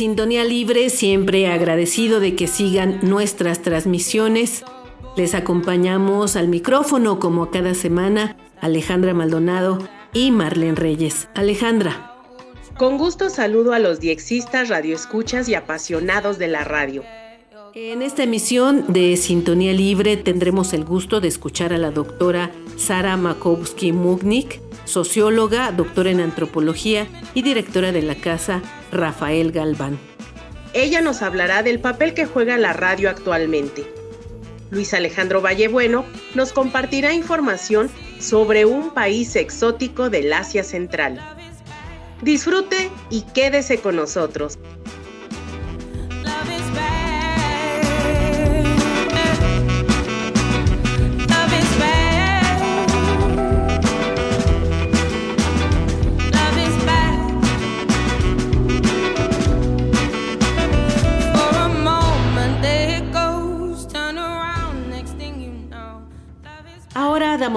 Sintonía Libre, siempre agradecido de que sigan nuestras transmisiones. Les acompañamos al micrófono como cada semana Alejandra Maldonado y Marlene Reyes. Alejandra. Con gusto saludo a los diexistas, radioescuchas y apasionados de la radio. En esta emisión de Sintonía Libre tendremos el gusto de escuchar a la doctora Sara Makowski-Mugnik, socióloga, doctora en antropología y directora de la Casa Rafael Galván. Ella nos hablará del papel que juega la radio actualmente. Luis Alejandro Vallebueno nos compartirá información sobre un país exótico del Asia Central. Disfrute y quédese con nosotros.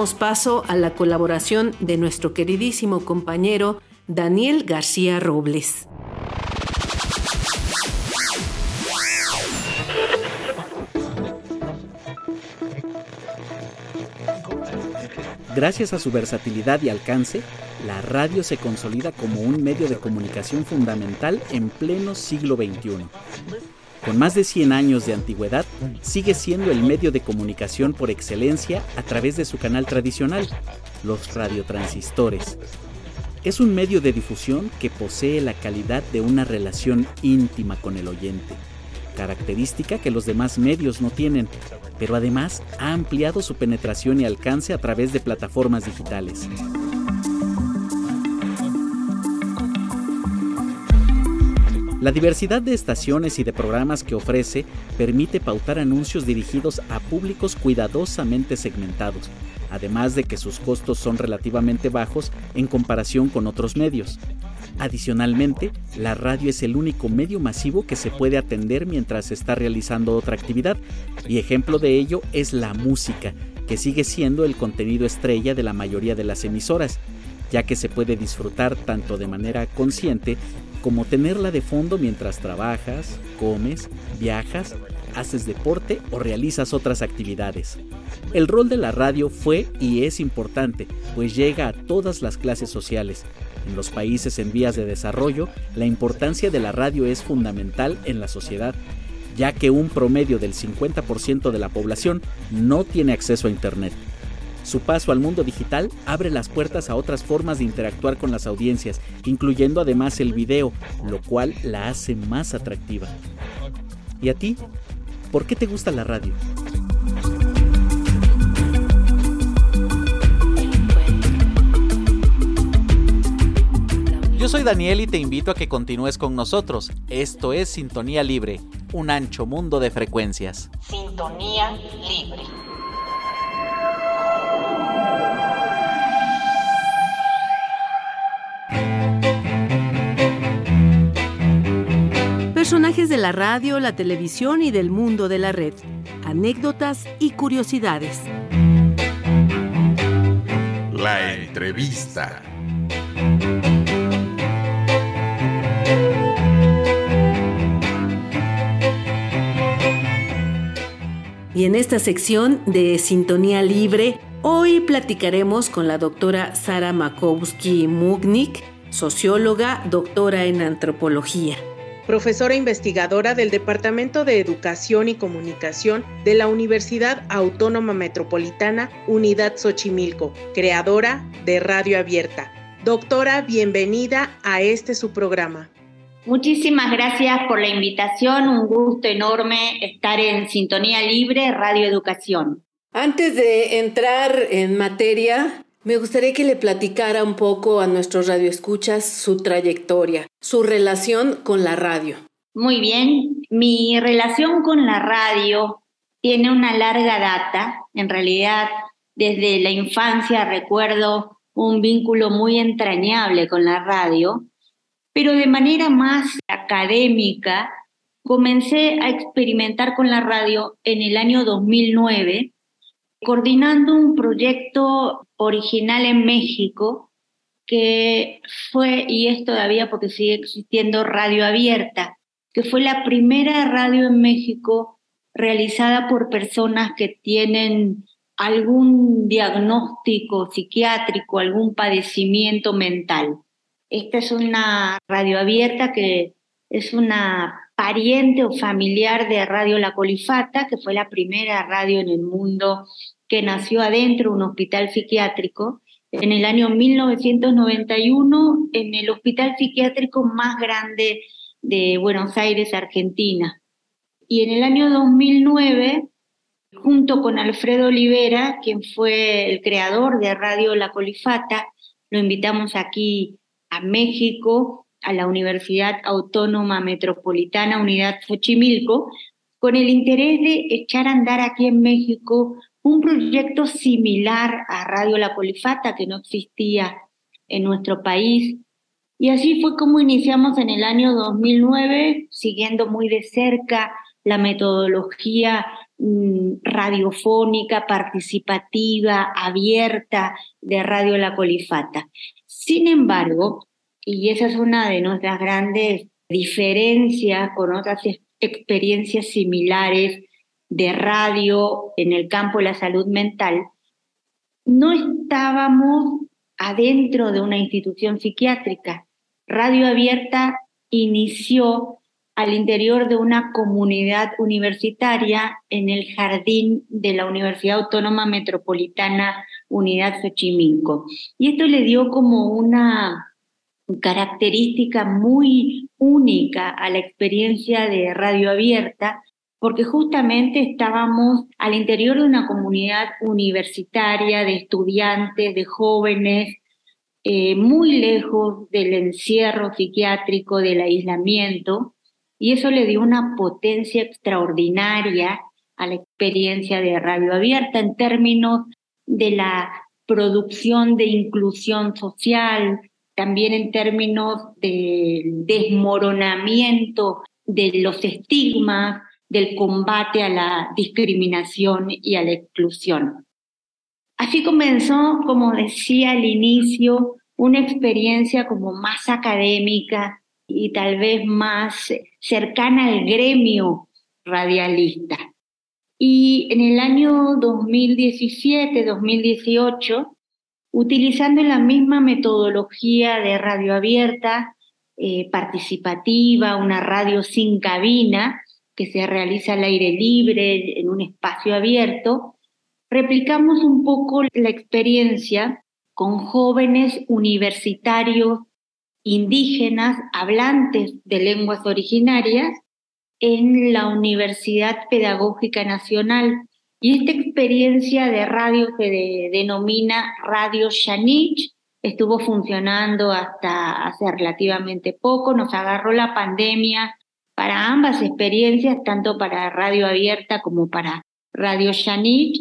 Damos paso a la colaboración de nuestro queridísimo compañero Daniel García Robles. Gracias a su versatilidad y alcance, la radio se consolida como un medio de comunicación fundamental en pleno siglo XXI. Con más de 100 años de antigüedad, sigue siendo el medio de comunicación por excelencia a través de su canal tradicional, los radiotransistores. Es un medio de difusión que posee la calidad de una relación íntima con el oyente, característica que los demás medios no tienen, pero además ha ampliado su penetración y alcance a través de plataformas digitales. La diversidad de estaciones y de programas que ofrece permite pautar anuncios dirigidos a públicos cuidadosamente segmentados, además de que sus costos son relativamente bajos en comparación con otros medios. Adicionalmente, la radio es el único medio masivo que se puede atender mientras se está realizando otra actividad, y ejemplo de ello es la música, que sigue siendo el contenido estrella de la mayoría de las emisoras, ya que se puede disfrutar tanto de manera consciente como tenerla de fondo mientras trabajas, comes, viajas, haces deporte o realizas otras actividades. El rol de la radio fue y es importante, pues llega a todas las clases sociales. En los países en vías de desarrollo, la importancia de la radio es fundamental en la sociedad, ya que un promedio del 50% de la población no tiene acceso a Internet. Su paso al mundo digital abre las puertas a otras formas de interactuar con las audiencias, incluyendo además el video, lo cual la hace más atractiva. ¿Y a ti? ¿Por qué te gusta la radio? Yo soy Daniel y te invito a que continúes con nosotros. Esto es Sintonía Libre, un ancho mundo de frecuencias. Sintonía Libre. De la radio, la televisión y del mundo de la red. Anécdotas y curiosidades. La entrevista. Y en esta sección de Sintonía Libre, hoy platicaremos con la doctora Sara Makowski Mugnik, socióloga, doctora en antropología profesora investigadora del Departamento de Educación y Comunicación de la Universidad Autónoma Metropolitana Unidad Xochimilco, creadora de Radio Abierta. Doctora, bienvenida a este su programa. Muchísimas gracias por la invitación, un gusto enorme estar en Sintonía Libre Radio Educación. Antes de entrar en materia, me gustaría que le platicara un poco a nuestros radioescuchas su trayectoria, su relación con la radio. Muy bien, mi relación con la radio tiene una larga data. En realidad, desde la infancia recuerdo un vínculo muy entrañable con la radio, pero de manera más académica comencé a experimentar con la radio en el año 2009 coordinando un proyecto original en México que fue, y es todavía porque sigue existiendo, Radio Abierta, que fue la primera radio en México realizada por personas que tienen algún diagnóstico psiquiátrico, algún padecimiento mental. Esta es una radio abierta que es una pariente o familiar de Radio La Colifata, que fue la primera radio en el mundo nació adentro de un hospital psiquiátrico en el año 1991 en el hospital psiquiátrico más grande de Buenos Aires, Argentina. Y en el año 2009, junto con Alfredo Olivera, quien fue el creador de Radio La Colifata, lo invitamos aquí a México, a la Universidad Autónoma Metropolitana Unidad Xochimilco, con el interés de echar a andar aquí en México un proyecto similar a Radio La Polifata que no existía en nuestro país. Y así fue como iniciamos en el año 2009, siguiendo muy de cerca la metodología mm, radiofónica, participativa, abierta de Radio La Colifata. Sin embargo, y esa es una de nuestras grandes diferencias con otras experiencias similares de radio en el campo de la salud mental, no estábamos adentro de una institución psiquiátrica. Radio Abierta inició al interior de una comunidad universitaria en el jardín de la Universidad Autónoma Metropolitana Unidad Xochimilco. Y esto le dio como una característica muy única a la experiencia de Radio Abierta, porque justamente estábamos al interior de una comunidad universitaria de estudiantes, de jóvenes, eh, muy lejos del encierro psiquiátrico, del aislamiento, y eso le dio una potencia extraordinaria a la experiencia de radio abierta en términos de la producción de inclusión social, también en términos del desmoronamiento de los estigmas, del combate a la discriminación y a la exclusión. Así comenzó, como decía al inicio, una experiencia como más académica y tal vez más cercana al gremio radialista. Y en el año 2017-2018, utilizando la misma metodología de radio abierta, eh, participativa, una radio sin cabina, que se realiza al aire libre, en un espacio abierto, replicamos un poco la experiencia con jóvenes universitarios indígenas hablantes de lenguas originarias en la Universidad Pedagógica Nacional. Y esta experiencia de radio se denomina Radio Shanich, estuvo funcionando hasta hace relativamente poco, nos agarró la pandemia para ambas experiencias, tanto para Radio Abierta como para Radio Yanich.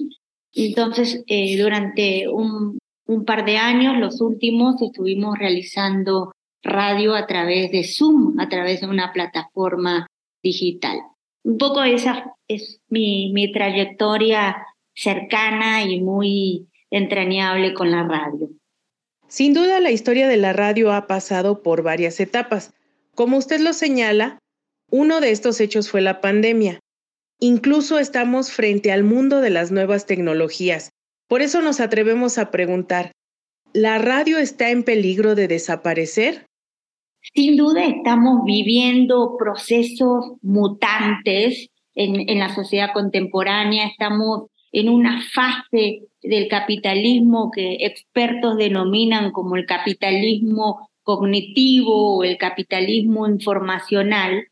Entonces, eh, durante un, un par de años, los últimos, estuvimos realizando radio a través de Zoom, a través de una plataforma digital. Un poco esa es mi, mi trayectoria cercana y muy entrañable con la radio. Sin duda la historia de la radio ha pasado por varias etapas. Como usted lo señala, uno de estos hechos fue la pandemia. Incluso estamos frente al mundo de las nuevas tecnologías. Por eso nos atrevemos a preguntar, ¿la radio está en peligro de desaparecer? Sin duda estamos viviendo procesos mutantes en, la sociedad contemporánea, estamos en una fase del capitalismo que expertos denominan como el capitalismo cognitivo o el capitalismo informacional,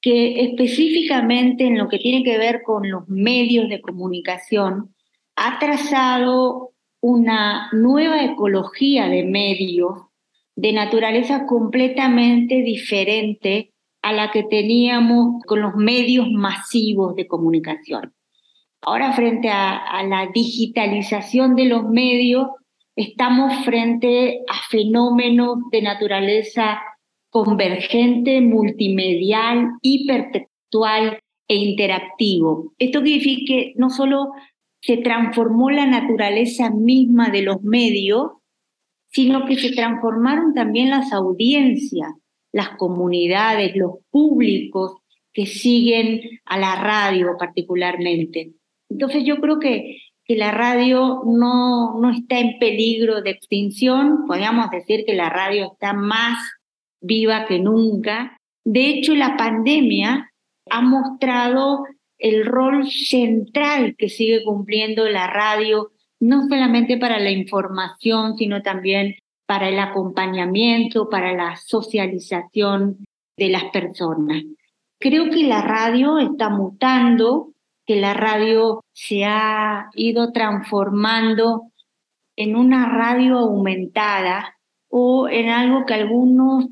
que específicamente en lo que tiene que ver con los medios de comunicación, ha trazado una nueva ecología de medios de naturaleza completamente diferente a la que teníamos con los medios masivos de comunicación. Ahora frente a, a la digitalización de los medios, estamos frente a fenómenos de naturaleza convergente, multimedial, hipertextual e interactivo. Esto quiere decir que no solo se transformó la naturaleza misma de los medios, sino que se transformaron también las audiencias, las comunidades, los públicos que siguen a la radio particularmente. Entonces yo creo que, que la radio no, no está en peligro de extinción, podríamos decir que la radio está más viva que nunca. De hecho, la pandemia ha mostrado el rol central que sigue cumpliendo la radio, no solamente para la información, sino también para el acompañamiento, para la socialización de las personas. Creo que la radio está mutando, que la radio se ha ido transformando en una radio aumentada o en algo que algunos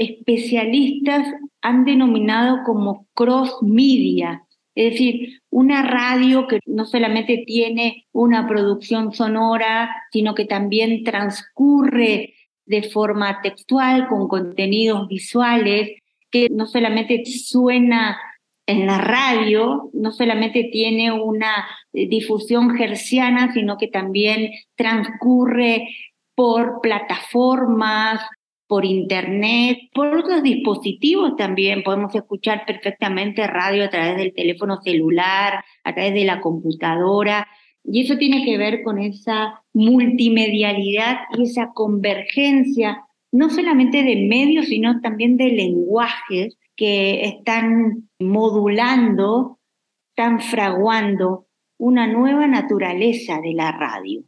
especialistas han denominado como cross media, es decir, una radio que no solamente tiene una producción sonora, sino que también transcurre de forma textual con contenidos visuales, que no solamente suena en la radio, no solamente tiene una difusión gerciana, sino que también transcurre por plataformas, por internet, por otros dispositivos también. Podemos escuchar perfectamente radio a través del teléfono celular, a través de la computadora. Y eso tiene que ver con esa multimedialidad y esa convergencia, no solamente de medios, sino también de lenguajes que están modulando, están fraguando una nueva naturaleza de la radio.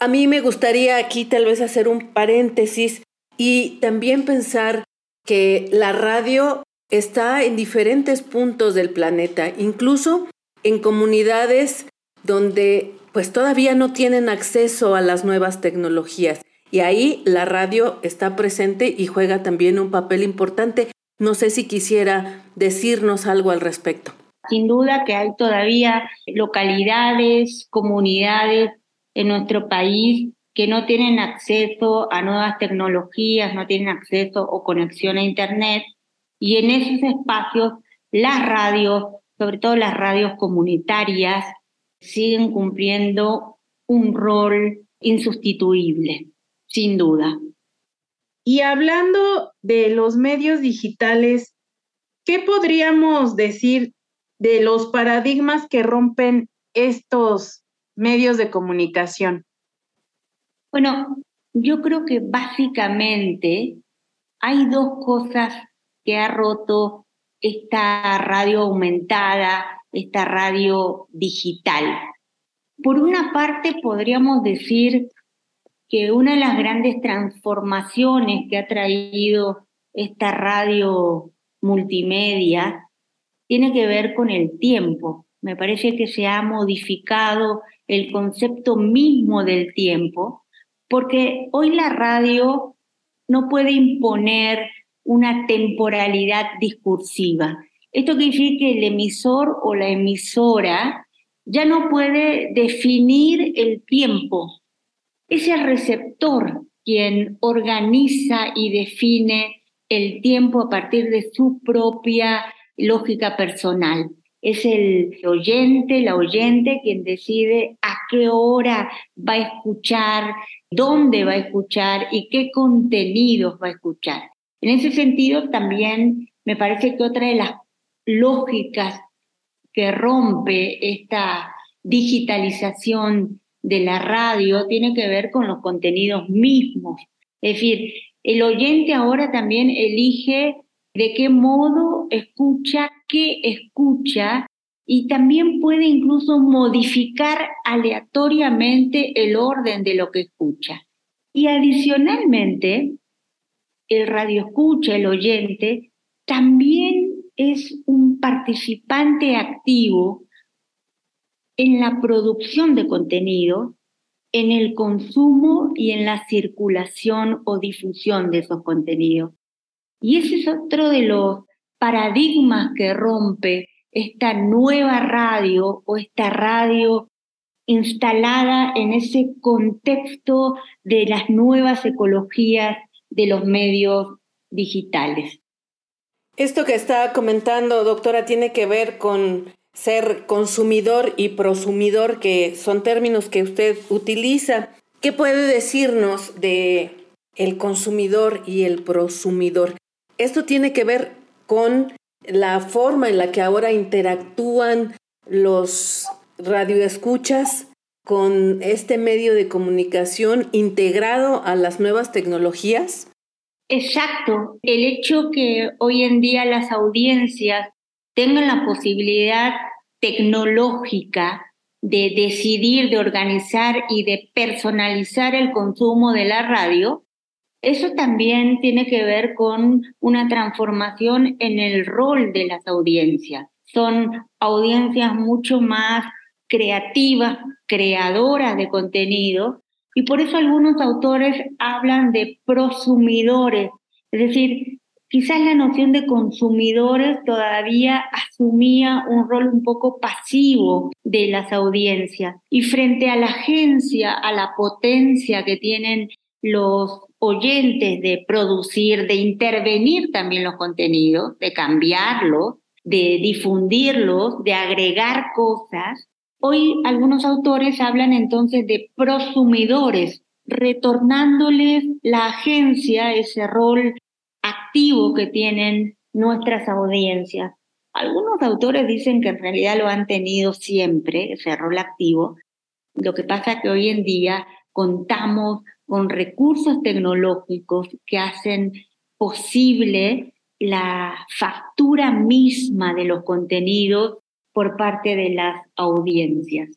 A mí me gustaría aquí tal vez hacer un paréntesis y también pensar que la radio está en diferentes puntos del planeta, incluso en comunidades donde pues todavía no tienen acceso a las nuevas tecnologías. Y ahí la radio está presente y juega también un papel importante. No sé si quisiera decirnos algo al respecto. Sin duda que hay todavía localidades, comunidades en nuestro país que no tienen acceso a nuevas tecnologías, no tienen acceso o conexión a Internet. Y en esos espacios, las radios, sobre todo las radios comunitarias, siguen cumpliendo un rol insustituible, sin duda. Y hablando de los medios digitales, ¿qué podríamos decir de los paradigmas que rompen estos medios de comunicación? Bueno, yo creo que básicamente hay dos cosas que ha roto esta radio aumentada, esta radio digital. Por una parte, podríamos decir que una de las grandes transformaciones que ha traído esta radio multimedia tiene que ver con el tiempo. Me parece que se ha modificado el concepto mismo del tiempo porque hoy la radio no puede imponer una temporalidad discursiva. Esto quiere decir que el emisor o la emisora ya no puede definir el tiempo. Es el receptor quien organiza y define el tiempo a partir de su propia lógica personal es el oyente, la oyente quien decide a qué hora va a escuchar, dónde va a escuchar y qué contenidos va a escuchar. En ese sentido, también me parece que otra de las lógicas que rompe esta digitalización de la radio tiene que ver con los contenidos mismos. Es decir, el oyente ahora también elige de qué modo escucha, qué escucha y también puede incluso modificar aleatoriamente el orden de lo que escucha. Y adicionalmente, el radio escucha, el oyente, también es un participante activo en la producción de contenido, en el consumo y en la circulación o difusión de esos contenidos. Y ese es otro de los paradigmas que rompe esta nueva radio o esta radio instalada en ese contexto de las nuevas ecologías de los medios digitales. Esto que está comentando, doctora, tiene que ver con ser consumidor y prosumidor, que son términos que usted utiliza. ¿Qué puede decirnos de el consumidor y el prosumidor? Esto tiene que ver con la forma en la que ahora interactúan los radioescuchas con este medio de comunicación integrado a las nuevas tecnologías? Exacto. El hecho que hoy en día las audiencias tengan la posibilidad tecnológica de decidir, de organizar y de personalizar el consumo de la radio, eso también tiene que ver con una transformación en el rol de las audiencias. Son audiencias mucho más creativas, creadoras de contenido, y por eso algunos autores hablan de prosumidores, es decir, quizás la noción de consumidores todavía asumía un rol un poco pasivo de las audiencias. Y frente a la agencia, a la potencia que tienen los oyentes de producir, de intervenir también los contenidos, de cambiarlos, de difundirlos, de agregar cosas. Hoy algunos autores hablan entonces de prosumidores, retornándoles la agencia, ese rol activo que tienen nuestras audiencias. Algunos autores dicen que en realidad lo han tenido siempre, ese rol activo. Lo que pasa es que hoy en día contamos con recursos tecnológicos que hacen posible la factura misma de los contenidos por parte de las audiencias.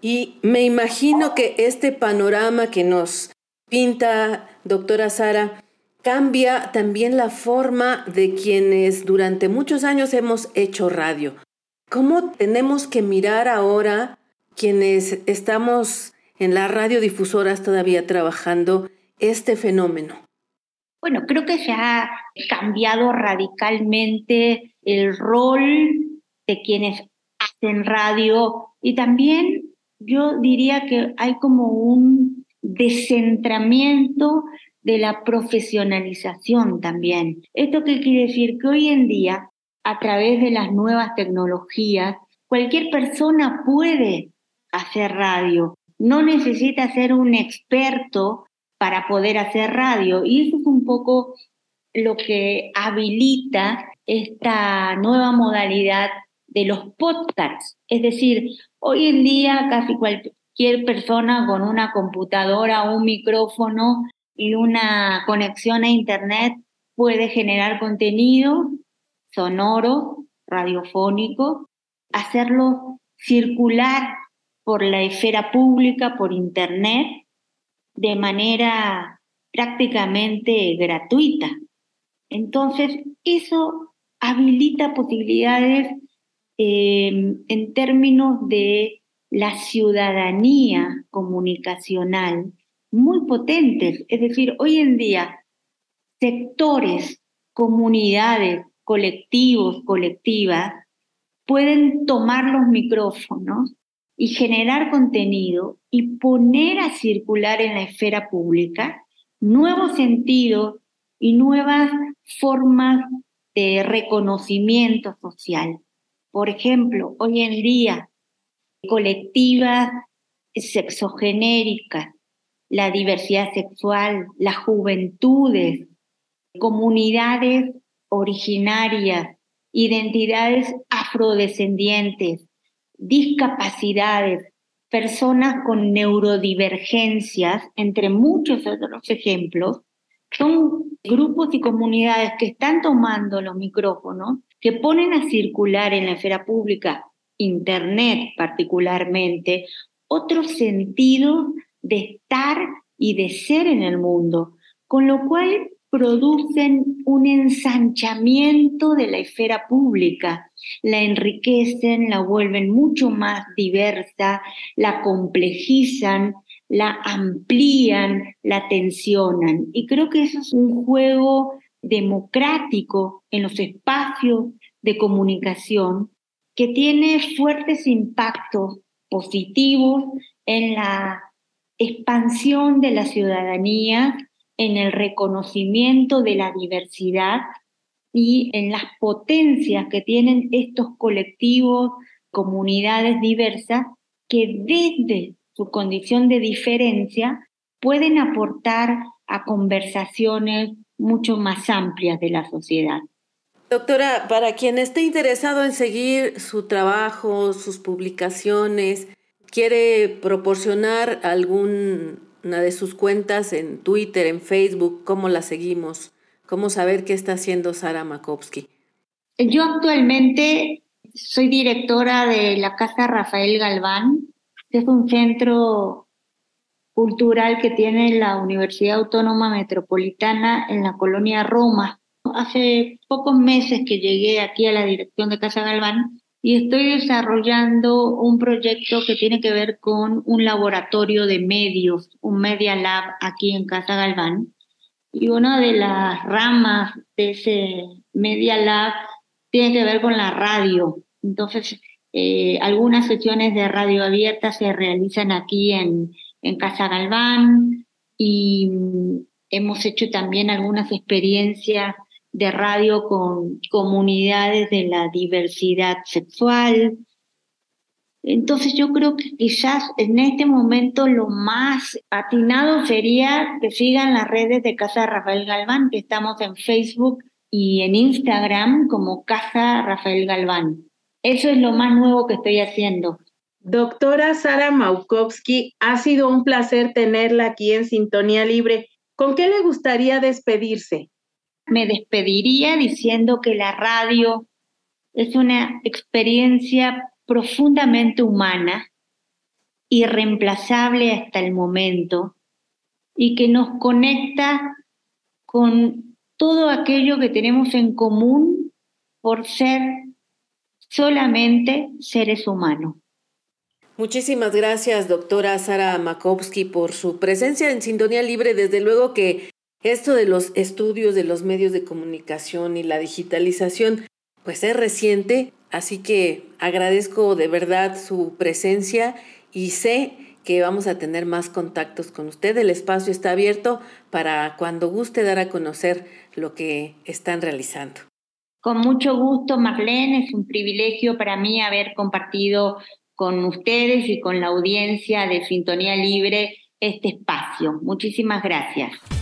Y me imagino que este panorama que nos pinta, doctora Sara, cambia también la forma de quienes durante muchos años hemos hecho radio. ¿Cómo tenemos que mirar ahora quienes estamos en las radiodifusoras todavía trabajando este fenómeno? Bueno, creo que se ha cambiado radicalmente el rol de quienes hacen radio y también yo diría que hay como un descentramiento de la profesionalización también. ¿Esto qué quiere decir? Que hoy en día, a través de las nuevas tecnologías, cualquier persona puede hacer radio no necesita ser un experto para poder hacer radio. Y eso es un poco lo que habilita esta nueva modalidad de los podcasts. Es decir, hoy en día casi cualquier persona con una computadora, un micrófono y una conexión a Internet puede generar contenido sonoro, radiofónico, hacerlo circular por la esfera pública, por Internet, de manera prácticamente gratuita. Entonces, eso habilita posibilidades em, en términos de la ciudadanía comunicacional muy potentes. Es decir, hoy en día, sectores, comunidades, colectivos, colectivas, pueden tomar los micrófonos y generar contenido y poner a circular en la esfera pública nuevos sentidos y nuevas formas de reconocimiento social. Por ejemplo, hoy en día, colectivas sexogenéricas, la diversidad sexual, las juventudes, comunidades originarias, identidades afrodescendientes, discapacidades, personas con neurodivergencias, entre muchos otros ejemplos, son grupos y comunidades que están tomando los micrófonos, que ponen a circular en la esfera pública, Internet particularmente, otros sentidos de estar y de ser en el mundo, con lo cual producen un ensanchamiento de la esfera pública, la enriquecen, la vuelven mucho más diversa, la complejizan, la amplían, la tensionan. Y creo que eso es un juego democrático en los espacios de comunicación que tiene fuertes impactos positivos en la expansión de la ciudadanía en el reconocimiento de la diversidad y en las potencias que tienen estos colectivos, comunidades diversas, que desde su condición de diferencia pueden aportar a conversaciones mucho más amplias de la sociedad. Doctora, para quien esté interesado en seguir su trabajo, sus publicaciones, quiere proporcionar algún una de sus cuentas en Twitter, en Facebook, cómo la seguimos, cómo saber qué está haciendo Sara Makovsky. Yo actualmente soy directora de la Casa Rafael Galván, que es un centro cultural que tiene la Universidad Autónoma Metropolitana en la colonia Roma. Hace pocos meses que llegué aquí a la dirección de Casa Galván y estoy desarrollando un proyecto que tiene que ver con un laboratorio de medios, un Media Lab aquí en Casa Galván. Y una de las ramas de ese Media Lab tiene que ver con la radio. Entonces, eh, algunas sesiones de radio abierta se realizan aquí en, en Casa Galván y hemos hecho también algunas experiencias de radio con comunidades de la diversidad sexual. Entonces yo creo que quizás en este momento lo más atinado sería que sigan las redes de Casa Rafael Galván, que estamos en Facebook y en Instagram como Casa Rafael Galván. Eso es lo más nuevo que estoy haciendo. Doctora Sara Maukowski, ha sido un placer tenerla aquí en Sintonía Libre. ¿Con qué le gustaría despedirse? Me despediría diciendo que la radio es una experiencia profundamente humana, irreemplazable hasta el momento, y que nos conecta con todo aquello que tenemos en común por ser solamente seres humanos. Muchísimas gracias, doctora Sara Makowski, por su presencia en Sintonía Libre. Desde luego que esto de los estudios de los medios de comunicación y la digitalización, pues es reciente, así que agradezco de verdad su presencia y sé que vamos a tener más contactos con usted. El espacio está abierto para cuando guste dar a conocer lo que están realizando. Con mucho gusto, Marlene. Es un privilegio para mí haber compartido con ustedes y con la audiencia de Sintonía Libre este espacio. Muchísimas gracias.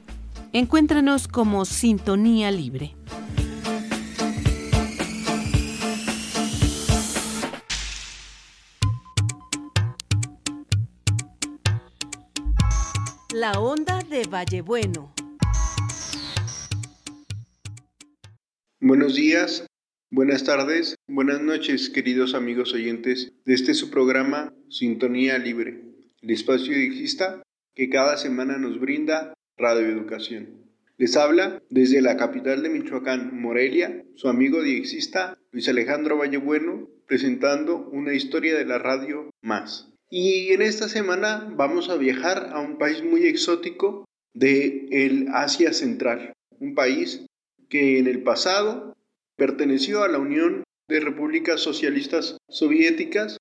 Encuéntranos como Sintonía Libre. La onda de Vallebueno. Buenos días, Buenas tardes, buenas noches, queridos amigos oyentes de este su programa Sintonía Libre, el espacio digista que cada semana nos brinda Radio Educación. Les habla desde la capital de Michoacán, Morelia, su amigo diexista Luis Alejandro Vallebueno, presentando una historia de la radio más. Y en esta semana vamos a viajar a un país muy exótico de el Asia Central, un país que en el pasado perteneció a la Unión de Repúblicas Socialistas Soviéticas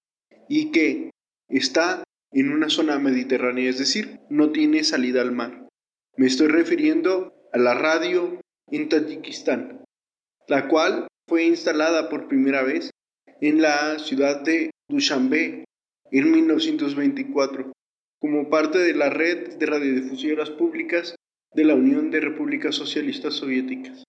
y que está en una zona mediterránea, es decir, no tiene salida al mar. Me estoy refiriendo a la radio en Tayikistán, la cual fue instalada por primera vez en la ciudad de Dushanbe en 1924 como parte de la red de radiodifusoras públicas de la Unión de Repúblicas Socialistas Soviéticas.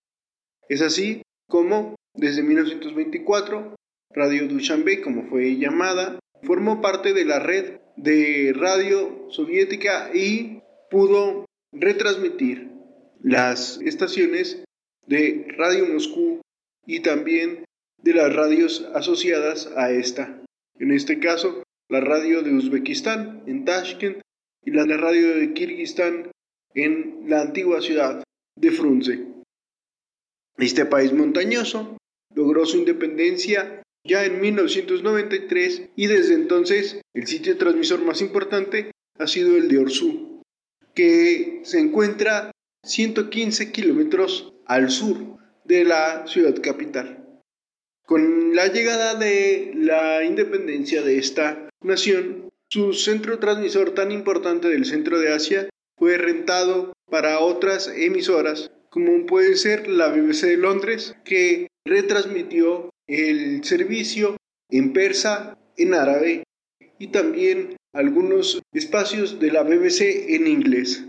Es así como, desde 1924, Radio Dushanbe, como fue llamada, formó parte de la red de radio soviética y pudo retransmitir las estaciones de Radio Moscú y también de las radios asociadas a esta. En este caso, la radio de Uzbekistán en Tashkent y la radio de Kirguistán en la antigua ciudad de Frunze. Este país montañoso logró su independencia ya en 1993 y desde entonces el sitio transmisor más importante ha sido el de Orsú, que se encuentra 115 kilómetros al sur de la ciudad capital. Con la llegada de la independencia de esta nación, su centro transmisor tan importante del centro de Asia fue rentado para otras emisoras, como puede ser la BBC de Londres, que retransmitió el servicio en persa, en árabe y también algunos espacios de la BBC en inglés.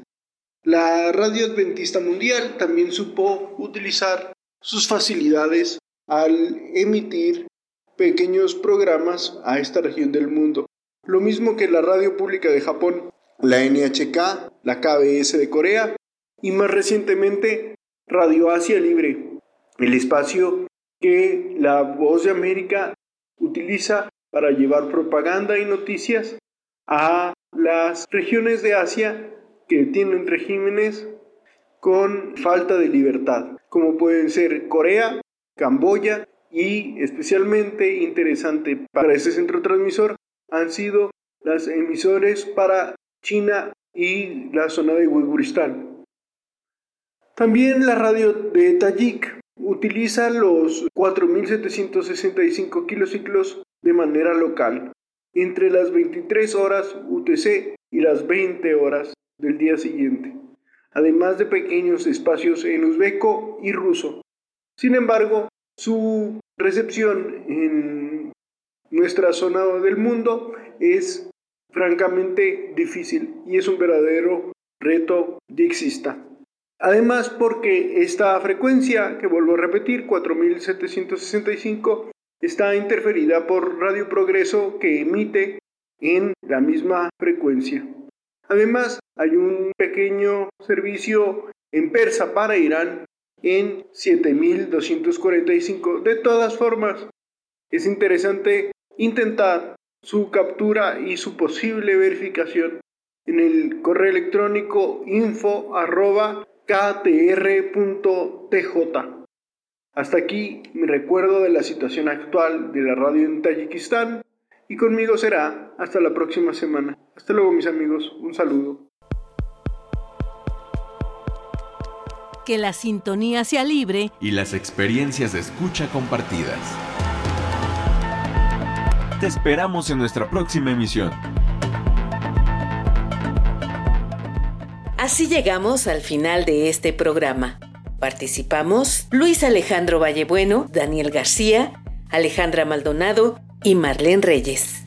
La Radio Adventista Mundial también supo utilizar sus facilidades al emitir pequeños programas a esta región del mundo. Lo mismo que la radio pública de Japón, la NHK, la KBS de Corea y más recientemente Radio Asia Libre, el espacio que la Voz de América utiliza para llevar propaganda y noticias a las regiones de Asia que tienen regímenes con falta de libertad, como pueden ser Corea, Camboya y especialmente interesante para este centro transmisor han sido las emisores para China y la zona de Uiguristán. También la radio de Tajik utiliza los 4.765 kilociclos de manera local entre las 23 horas UTC y las 20 horas del día siguiente, además de pequeños espacios en uzbeco y ruso. Sin embargo, su recepción en nuestra zona del mundo es francamente difícil y es un verdadero reto de exista. Además, porque esta frecuencia, que vuelvo a repetir, 4765, está interferida por Radio Progreso que emite en la misma frecuencia. Además, hay un pequeño servicio en persa para Irán en 7245. De todas formas, es interesante intentar su captura y su posible verificación en el correo electrónico info Hasta aquí mi recuerdo de la situación actual de la radio en Tayikistán y conmigo será hasta la próxima semana. Hasta luego mis amigos, un saludo. que la sintonía sea libre y las experiencias de escucha compartidas. Te esperamos en nuestra próxima emisión. Así llegamos al final de este programa. Participamos Luis Alejandro Vallebueno, Daniel García, Alejandra Maldonado y Marlene Reyes.